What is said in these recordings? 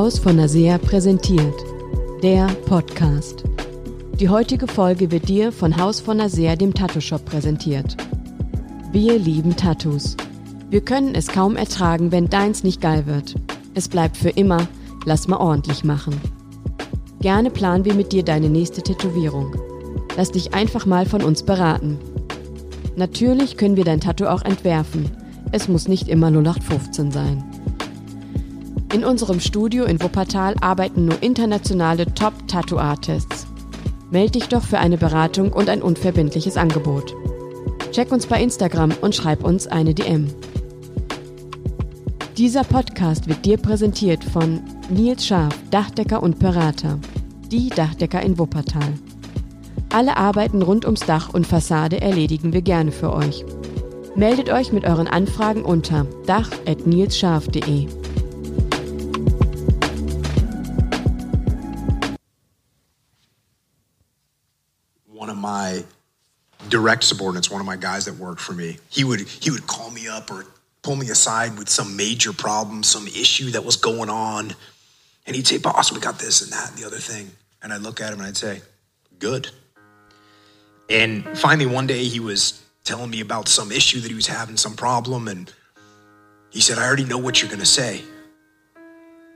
Haus von Nasea präsentiert. Der Podcast. Die heutige Folge wird dir von Haus von Nasea, dem Tattoo-Shop, präsentiert. Wir lieben Tattoos. Wir können es kaum ertragen, wenn deins nicht geil wird. Es bleibt für immer, lass mal ordentlich machen. Gerne planen wir mit dir deine nächste Tätowierung. Lass dich einfach mal von uns beraten. Natürlich können wir dein Tattoo auch entwerfen. Es muss nicht immer 0815 sein. In unserem Studio in Wuppertal arbeiten nur internationale Top-Tattoo-Artists. Meld dich doch für eine Beratung und ein unverbindliches Angebot. Check uns bei Instagram und schreib uns eine DM. Dieser Podcast wird dir präsentiert von Nils Scharf, Dachdecker und Berater. Die Dachdecker in Wuppertal. Alle Arbeiten rund ums Dach und Fassade erledigen wir gerne für euch. Meldet euch mit euren Anfragen unter dach.nilsscharf.de. my direct subordinates, one of my guys that worked for me, he would he would call me up or pull me aside with some major problem, some issue that was going on, and he'd say, "Boss, we got this and that and the other thing," and I'd look at him and I'd say, "Good." And finally, one day he was telling me about some issue that he was having, some problem, and he said, "I already know what you're going to say."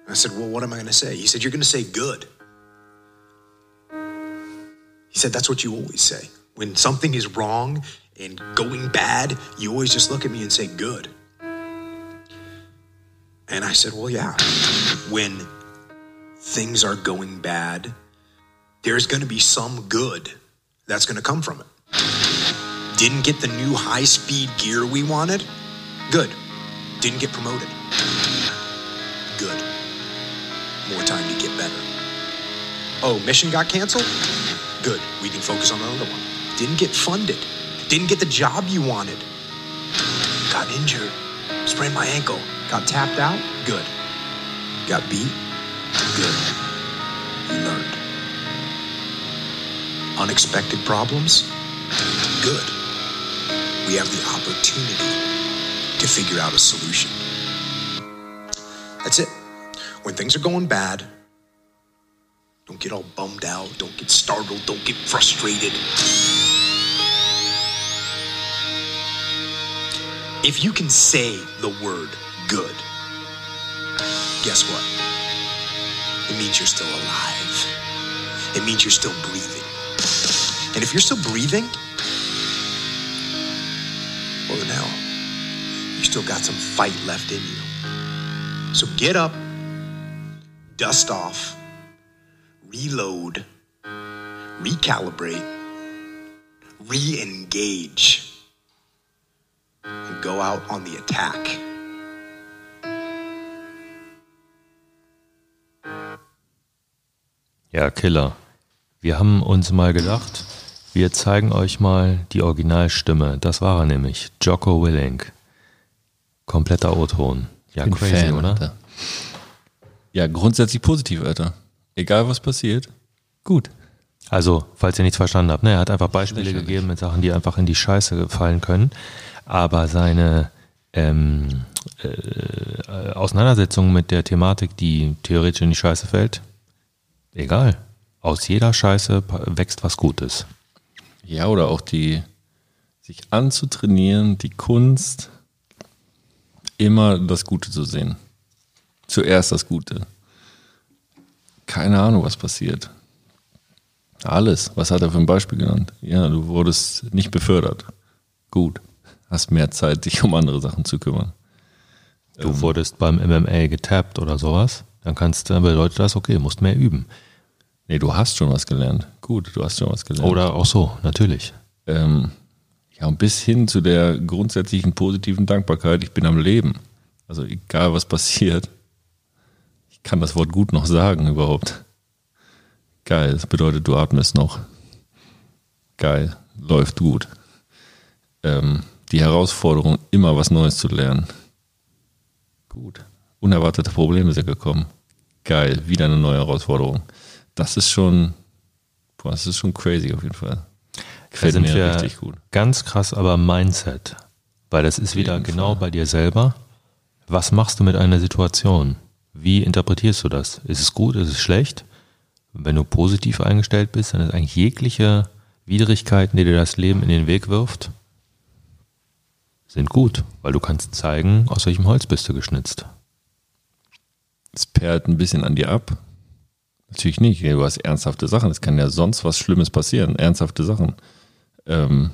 I said, "Well, what am I going to say?" He said, "You're going to say good." He said, That's what you always say. When something is wrong and going bad, you always just look at me and say, Good. And I said, Well, yeah. When things are going bad, there's going to be some good that's going to come from it. Didn't get the new high speed gear we wanted? Good. Didn't get promoted? Good. More time to get better. Oh, mission got canceled? Good. We can focus on another one. Didn't get funded. Didn't get the job you wanted. Got injured. Sprained my ankle. Got tapped out? Good. Got beat? Good. You learned. Unexpected problems? Good. We have the opportunity to figure out a solution. That's it. When things are going bad, don't get all bummed out. Don't get startled. Don't get frustrated. If you can say the word good, guess what? It means you're still alive. It means you're still breathing. And if you're still breathing, well, then hell, you still got some fight left in you. So get up, dust off, reload, recalibrate, re engage, and go out on the attack. Ja, Killer. Wir haben uns mal gedacht, wir zeigen euch mal die Originalstimme. Das war er nämlich. Jocko Willink. Kompletter O-Ton. Ja, Bin crazy, Fan, oder? Alter. Ja, grundsätzlich positiv, Alter. Egal was passiert. Gut. Also, falls ihr nichts verstanden habt, ne, er hat einfach Beispiele gegeben mit Sachen, die einfach in die Scheiße fallen können. Aber seine ähm, äh, Auseinandersetzung mit der Thematik, die theoretisch in die Scheiße fällt, egal. Aus jeder Scheiße wächst was Gutes. Ja, oder auch die, sich anzutrainieren, die Kunst, immer das Gute zu sehen. Zuerst das Gute. Keine Ahnung, was passiert. Alles. Was hat er für ein Beispiel genannt? Ja, du wurdest nicht befördert. Gut. Hast mehr Zeit, dich um andere Sachen zu kümmern. Du wurdest beim MMA getappt oder sowas, dann kannst du, bedeutet das, okay, musst mehr üben. Nee, du hast schon was gelernt. Gut, du hast schon was gelernt. Oder auch so, natürlich. ähm, ja, und bis hin zu der grundsätzlichen positiven Dankbarkeit, ich bin am Leben. Also egal was passiert, kann das Wort gut noch sagen überhaupt. Geil, das bedeutet, du atmest noch. Geil, läuft gut. Ähm, die Herausforderung, immer was Neues zu lernen. Gut. Unerwartete Probleme sind gekommen. Geil, wieder eine neue Herausforderung. Das ist schon, boah, das ist schon crazy auf jeden Fall. Gefällt mir wir richtig gut. ganz krass aber Mindset. Weil das ist wieder genau Fall. bei dir selber. Was machst du mit einer Situation? Wie interpretierst du das? Ist es gut, ist es schlecht? Wenn du positiv eingestellt bist, dann ist eigentlich jegliche Widrigkeiten, die dir das Leben in den Weg wirft, sind gut, weil du kannst zeigen, aus welchem Holz bist du geschnitzt. Es perlt ein bisschen an dir ab. Natürlich nicht. Du hast ernsthafte Sachen. Es kann ja sonst was Schlimmes passieren. Ernsthafte Sachen. Ähm,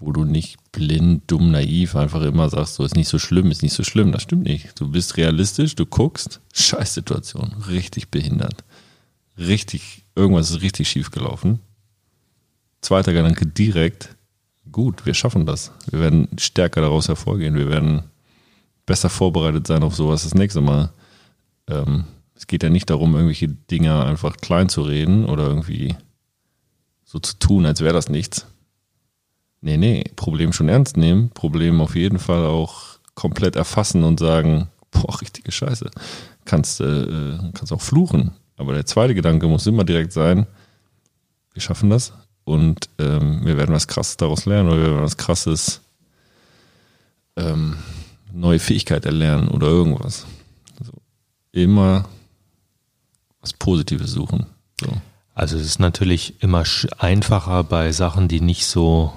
wo du nicht blind, dumm, naiv einfach immer sagst, so ist nicht so schlimm, ist nicht so schlimm. Das stimmt nicht. Du bist realistisch, du guckst, Scheißsituation, richtig behindert. Richtig, irgendwas ist richtig schief gelaufen. Zweiter Gedanke direkt, gut, wir schaffen das. Wir werden stärker daraus hervorgehen. Wir werden besser vorbereitet sein auf sowas das nächste Mal. Ähm, es geht ja nicht darum, irgendwelche Dinge einfach klein zu reden oder irgendwie so zu tun, als wäre das nichts. Nee, nee, Problem schon ernst nehmen, Problem auf jeden Fall auch komplett erfassen und sagen, boah, richtige Scheiße. Kannst, äh, kannst auch fluchen. Aber der zweite Gedanke muss immer direkt sein, wir schaffen das und ähm, wir werden was Krasses daraus lernen oder wir werden was Krasses, ähm, neue Fähigkeit erlernen oder irgendwas. Also immer was Positives suchen. So. Also es ist natürlich immer einfacher bei Sachen, die nicht so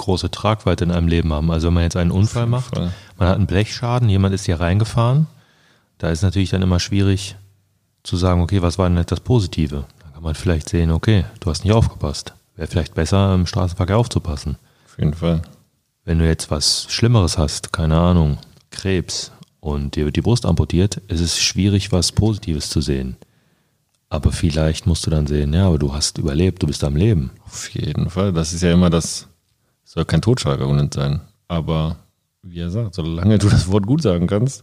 große Tragweite in einem Leben haben. Also wenn man jetzt einen Unfall macht, man hat einen Blechschaden, jemand ist hier reingefahren, da ist natürlich dann immer schwierig zu sagen, okay, was war denn jetzt das Positive? Dann kann man vielleicht sehen, okay, du hast nicht aufgepasst. Wäre vielleicht besser, im Straßenverkehr aufzupassen. Auf jeden Fall. Wenn du jetzt was Schlimmeres hast, keine Ahnung, Krebs und dir wird die Brust amputiert, ist es schwierig, was Positives zu sehen. Aber vielleicht musst du dann sehen, ja, aber du hast überlebt, du bist am Leben. Auf jeden Fall. Das ist ja immer das, soll kein Totschlagargument sein. Aber wie er sagt, solange du das Wort gut sagen kannst,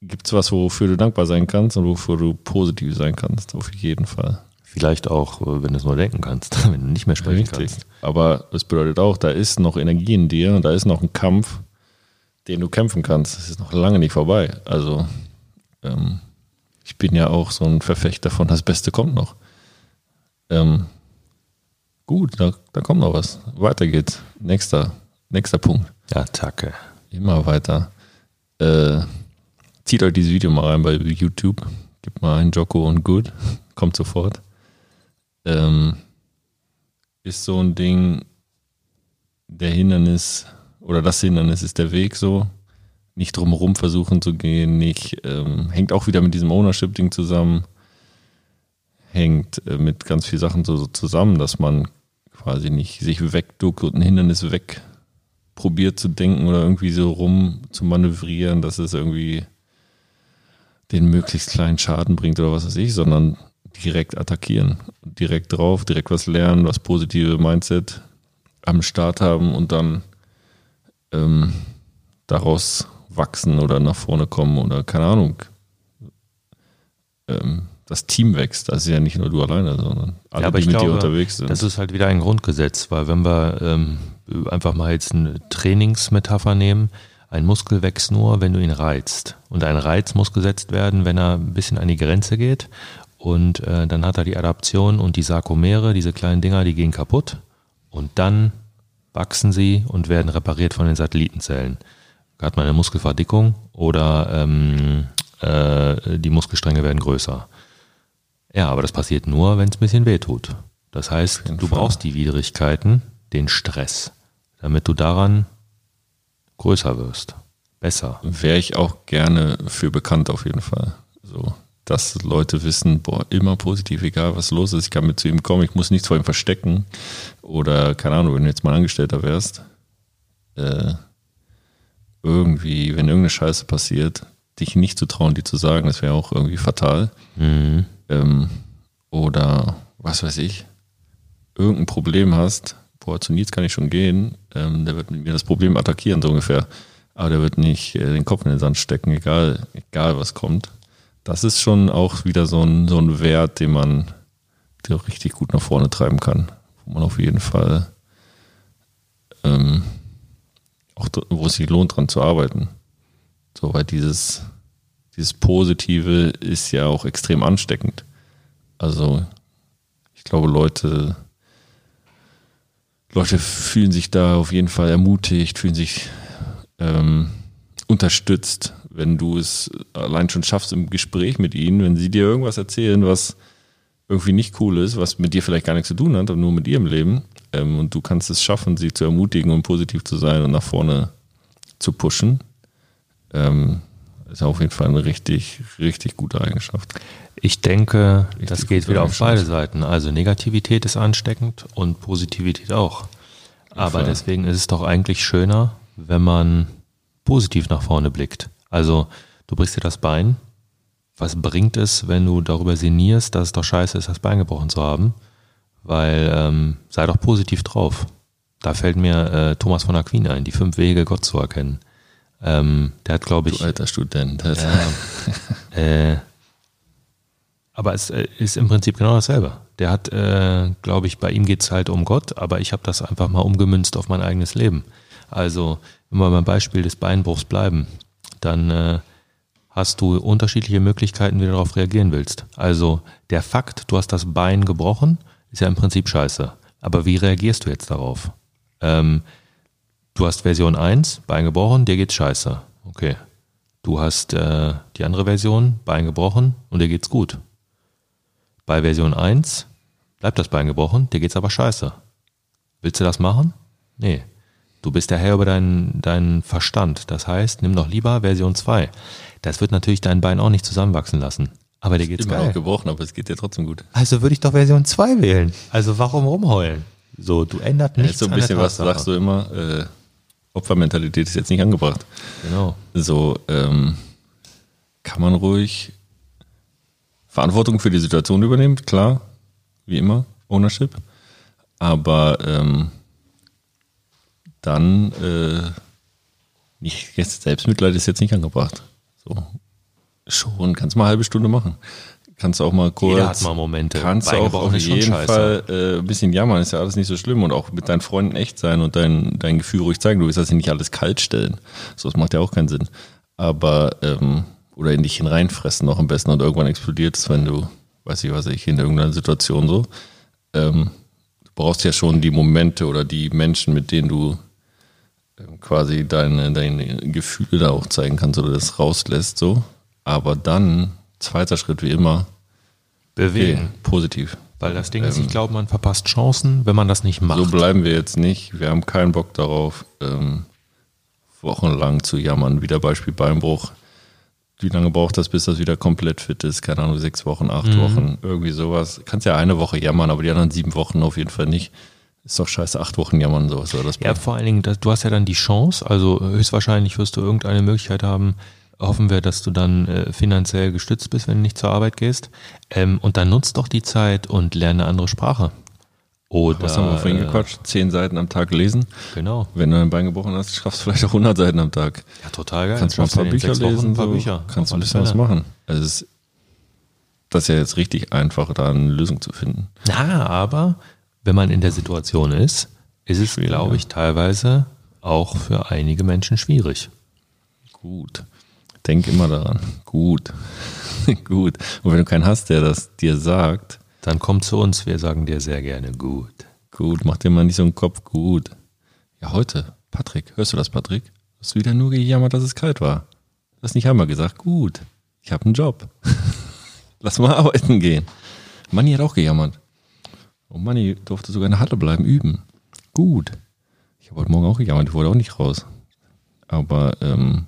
gibt es was, wofür du dankbar sein kannst und wofür du positiv sein kannst. Auf jeden Fall. Vielleicht auch, äh, wenn du es nur denken kannst, wenn du nicht mehr sprechen kannst. Aber das bedeutet auch, da ist noch Energie in dir und da ist noch ein Kampf, den du kämpfen kannst. Es ist noch lange nicht vorbei. Also ähm, ich bin ja auch so ein Verfechter von das Beste kommt noch. Ähm, gut, da, da kommt noch was. Weiter geht's. Nächster, nächster Punkt. Attacke. Immer weiter. Äh, zieht euch dieses Video mal rein bei YouTube. Gebt mal ein Jocko und Good. Kommt sofort. Ähm, ist so ein Ding, der Hindernis oder das Hindernis ist der Weg so. Nicht drumherum versuchen zu gehen, nicht, ähm, hängt auch wieder mit diesem Ownership-Ding zusammen. Hängt äh, mit ganz vielen Sachen so, so zusammen, dass man quasi nicht sich wegduckt und ein Hindernis weg probiert zu denken oder irgendwie so rum zu manövrieren, dass es irgendwie den möglichst kleinen Schaden bringt oder was weiß ich, sondern direkt attackieren. Direkt drauf, direkt was lernen, was positive Mindset am Start haben und dann ähm, daraus wachsen oder nach vorne kommen oder keine Ahnung. Ähm, das Team wächst. Das ist ja nicht nur du alleine, sondern alle, ja, die mit dir glaube, unterwegs sind. das ist halt wieder ein Grundgesetz, weil wenn wir ähm, einfach mal jetzt eine Trainingsmetapher nehmen, ein Muskel wächst nur, wenn du ihn reizt. Und ein Reiz muss gesetzt werden, wenn er ein bisschen an die Grenze geht. Und äh, dann hat er die Adaption und die Sarkomere, diese kleinen Dinger, die gehen kaputt. Und dann wachsen sie und werden repariert von den Satellitenzellen. Da hat man eine Muskelverdickung oder ähm, äh, die Muskelstränge werden größer. Ja, aber das passiert nur, wenn es ein bisschen weh tut. Das heißt, du Fall. brauchst die Widrigkeiten, den Stress, damit du daran größer wirst. Besser. Wäre ich auch gerne für bekannt auf jeden Fall. So, dass Leute wissen, boah, immer positiv, egal was los ist, ich kann mit zu ihm kommen, ich muss nichts vor ihm verstecken. Oder, keine Ahnung, wenn du jetzt mal Angestellter wärst, äh, irgendwie, wenn irgendeine Scheiße passiert, dich nicht zu trauen, die zu sagen, das wäre auch irgendwie fatal. Mhm. Ähm, oder was weiß ich, irgendein Problem hast, boah, zu Nils kann ich schon gehen, ähm, der wird mir das Problem attackieren, so ungefähr. Aber der wird nicht äh, den Kopf in den Sand stecken, egal, egal was kommt. Das ist schon auch wieder so ein, so ein Wert, den man auch richtig gut nach vorne treiben kann. Wo man auf jeden Fall ähm, auch wo es sich lohnt, dran zu arbeiten. So, weil dieses, dieses Positive ist ja auch extrem ansteckend. Also, ich glaube, Leute, Leute fühlen sich da auf jeden Fall ermutigt, fühlen sich ähm, unterstützt, wenn du es allein schon schaffst im Gespräch mit ihnen, wenn sie dir irgendwas erzählen, was irgendwie nicht cool ist, was mit dir vielleicht gar nichts zu tun hat, aber nur mit ihrem Leben, ähm, und du kannst es schaffen, sie zu ermutigen und positiv zu sein und nach vorne zu pushen, ähm, ist auf jeden Fall eine richtig, richtig gute Eigenschaft. Ich denke, Richtig das geht wieder auf beide Seiten. Also Negativität ist ansteckend und Positivität auch. Aber Fall. deswegen ist es doch eigentlich schöner, wenn man positiv nach vorne blickt. Also du brichst dir das Bein. Was bringt es, wenn du darüber sinnierst, dass es doch scheiße ist, das Bein gebrochen zu haben? Weil ähm, sei doch positiv drauf. Da fällt mir äh, Thomas von Aquin ein, die fünf Wege, Gott zu erkennen. Ähm, der hat, glaube ich, Du alter Student. Das äh, aber es äh, ist im Prinzip genau dasselbe. Der hat, äh, glaube ich, bei ihm geht's halt um Gott, aber ich habe das einfach mal umgemünzt auf mein eigenes Leben. Also, wenn wir beim Beispiel des Beinbruchs bleiben, dann äh, hast du unterschiedliche Möglichkeiten, wie du darauf reagieren willst. Also der Fakt, du hast das Bein gebrochen, ist ja im Prinzip scheiße. Aber wie reagierst du jetzt darauf? Ähm, du hast Version 1, Bein gebrochen, dir geht's scheiße. Okay. Du hast äh, die andere Version, Bein gebrochen und dir geht's gut. Bei Version 1 bleibt das Bein gebrochen, dir geht's aber scheiße. Willst du das machen? Nee. Du bist der Herr über deinen, deinen Verstand. Das heißt, nimm doch lieber Version 2. Das wird natürlich dein Bein auch nicht zusammenwachsen lassen. Aber dir geht's immer geil. auch gebrochen, aber es geht dir trotzdem gut. Also würde ich doch Version 2 wählen. Also warum rumheulen? So, du ändert Ja, nichts ist so ein bisschen was, sagst du immer, äh, Opfermentalität ist jetzt nicht angebracht. Genau. So, ähm, kann man ruhig Verantwortung für die Situation übernehmen, klar, wie immer, Ownership. Aber ähm, dann äh, nicht jetzt Selbstmitleid ist jetzt nicht angebracht. So schon, kannst mal eine halbe Stunde machen. Kannst auch mal kurz. Jeder hat mal Momente. Kannst Bein auch auf jeden. Fall äh, ein bisschen jammern, ist ja alles nicht so schlimm und auch mit deinen Freunden echt sein und dein, dein Gefühl ruhig zeigen. Du willst das ja nicht alles kalt stellen. So, das macht ja auch keinen Sinn. Aber, ähm, oder in dich hineinfressen noch am besten und irgendwann explodiert es, wenn du, weiß ich was ich, in irgendeiner Situation so. Ähm, du brauchst ja schon die Momente oder die Menschen, mit denen du ähm, quasi deine, deine Gefühle da auch zeigen kannst oder das rauslässt, so. Aber dann, zweiter Schritt wie immer, Bewegen. okay, positiv. Weil das Ding ist, ich glaube, man verpasst Chancen, wenn man das nicht macht. So bleiben wir jetzt nicht. Wir haben keinen Bock darauf, ähm, wochenlang zu jammern. Wieder Beispiel Beinbruch. Wie lange braucht das, bis das wieder komplett fit ist? Keine Ahnung, sechs Wochen, acht Mhm. Wochen, irgendwie sowas. Kannst ja eine Woche jammern, aber die anderen sieben Wochen auf jeden Fall nicht. Ist doch scheiße, acht Wochen jammern, sowas. Oder das Ja, vor allen Dingen, das, du hast ja dann die Chance, also höchstwahrscheinlich wirst du irgendeine Möglichkeit haben, hoffen wir, dass du dann äh, finanziell gestützt bist, wenn du nicht zur Arbeit gehst. Ähm, und dann nutzt doch die Zeit und lerne eine andere Sprache. Oder, Was haben wir vorhin äh, gequatscht? Zehn Seiten am Tag lesen. Genau. Wenn du ein Bein gebrochen hast, schaffst du vielleicht auch 100 Seiten am Tag. Ja, total geil. Kannst du ein paar Bücher lesen. Ein paar so. Bücher. Kannst du ein bisschen alle was Fälle. machen. Also es ist, das ist ja jetzt richtig einfach, da eine Lösung zu finden. Na, aber wenn man in der Situation ist, ist es, glaube ich, teilweise auch für einige Menschen schwierig. Gut. Denk immer daran. Gut. gut. Und wenn du keinen hast, der das dir sagt, Dann komm zu uns, wir sagen dir sehr gerne gut. gut, mach dir mal nicht so einen Kopf. Gut. Ja, heute. Patrick, hörst du das, Patrick? Hast du wieder nur gejammert, dass es kalt war? Du hast nicht einmal gesagt, gut, ich habe einen Job. Lass mal arbeiten gehen. Manni hat auch gejammert. Und Manni durfte sogar in der Halle bleiben, üben. Gut. Ich habe heute Morgen auch gejammert, ich wollte auch nicht raus. Aber ähm,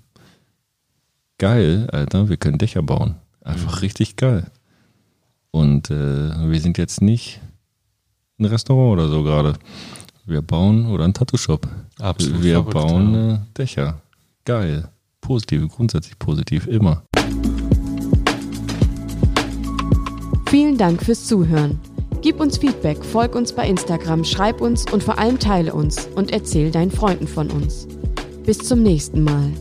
geil, Alter, wir können Dächer bauen. Einfach richtig geil. Und äh, wir sind jetzt nicht ein Restaurant oder so gerade. Wir bauen oder ein Tattoo-Shop. Absolut Wir verrückt, bauen ja. äh, Dächer. Geil. Positiv, grundsätzlich positiv, immer. Vielen Dank fürs Zuhören. Gib uns Feedback, folg uns bei Instagram, schreib uns und vor allem teile uns und erzähl deinen Freunden von uns. Bis zum nächsten Mal.